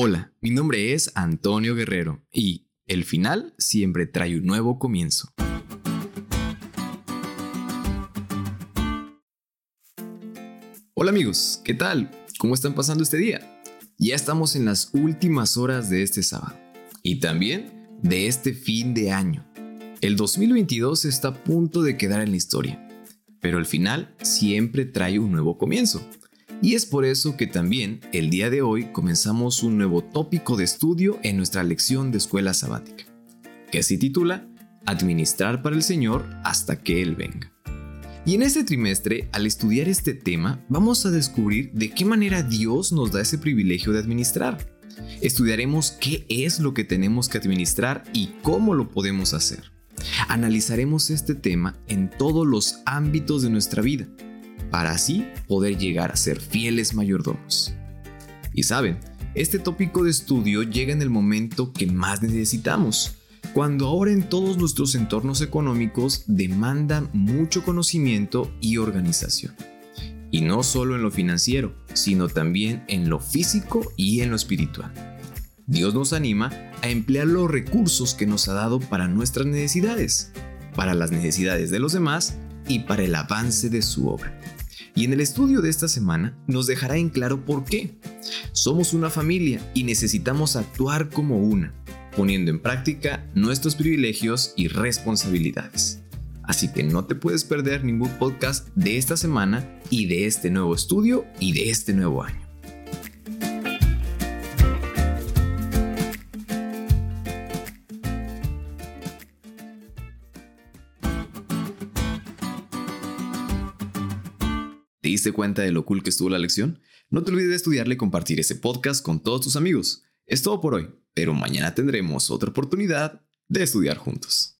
Hola, mi nombre es Antonio Guerrero y el final siempre trae un nuevo comienzo. Hola amigos, ¿qué tal? ¿Cómo están pasando este día? Ya estamos en las últimas horas de este sábado y también de este fin de año. El 2022 está a punto de quedar en la historia, pero el final siempre trae un nuevo comienzo. Y es por eso que también el día de hoy comenzamos un nuevo tópico de estudio en nuestra lección de escuela sabática, que se titula Administrar para el Señor hasta que Él venga. Y en este trimestre, al estudiar este tema, vamos a descubrir de qué manera Dios nos da ese privilegio de administrar. Estudiaremos qué es lo que tenemos que administrar y cómo lo podemos hacer. Analizaremos este tema en todos los ámbitos de nuestra vida para así poder llegar a ser fieles mayordomos. Y saben, este tópico de estudio llega en el momento que más necesitamos, cuando ahora en todos nuestros entornos económicos demandan mucho conocimiento y organización. Y no solo en lo financiero, sino también en lo físico y en lo espiritual. Dios nos anima a emplear los recursos que nos ha dado para nuestras necesidades, para las necesidades de los demás y para el avance de su obra. Y en el estudio de esta semana nos dejará en claro por qué. Somos una familia y necesitamos actuar como una, poniendo en práctica nuestros privilegios y responsabilidades. Así que no te puedes perder ningún podcast de esta semana y de este nuevo estudio y de este nuevo año. ¿Te diste cuenta de lo cool que estuvo la lección? No te olvides de estudiarle y compartir este podcast con todos tus amigos. Es todo por hoy, pero mañana tendremos otra oportunidad de estudiar juntos.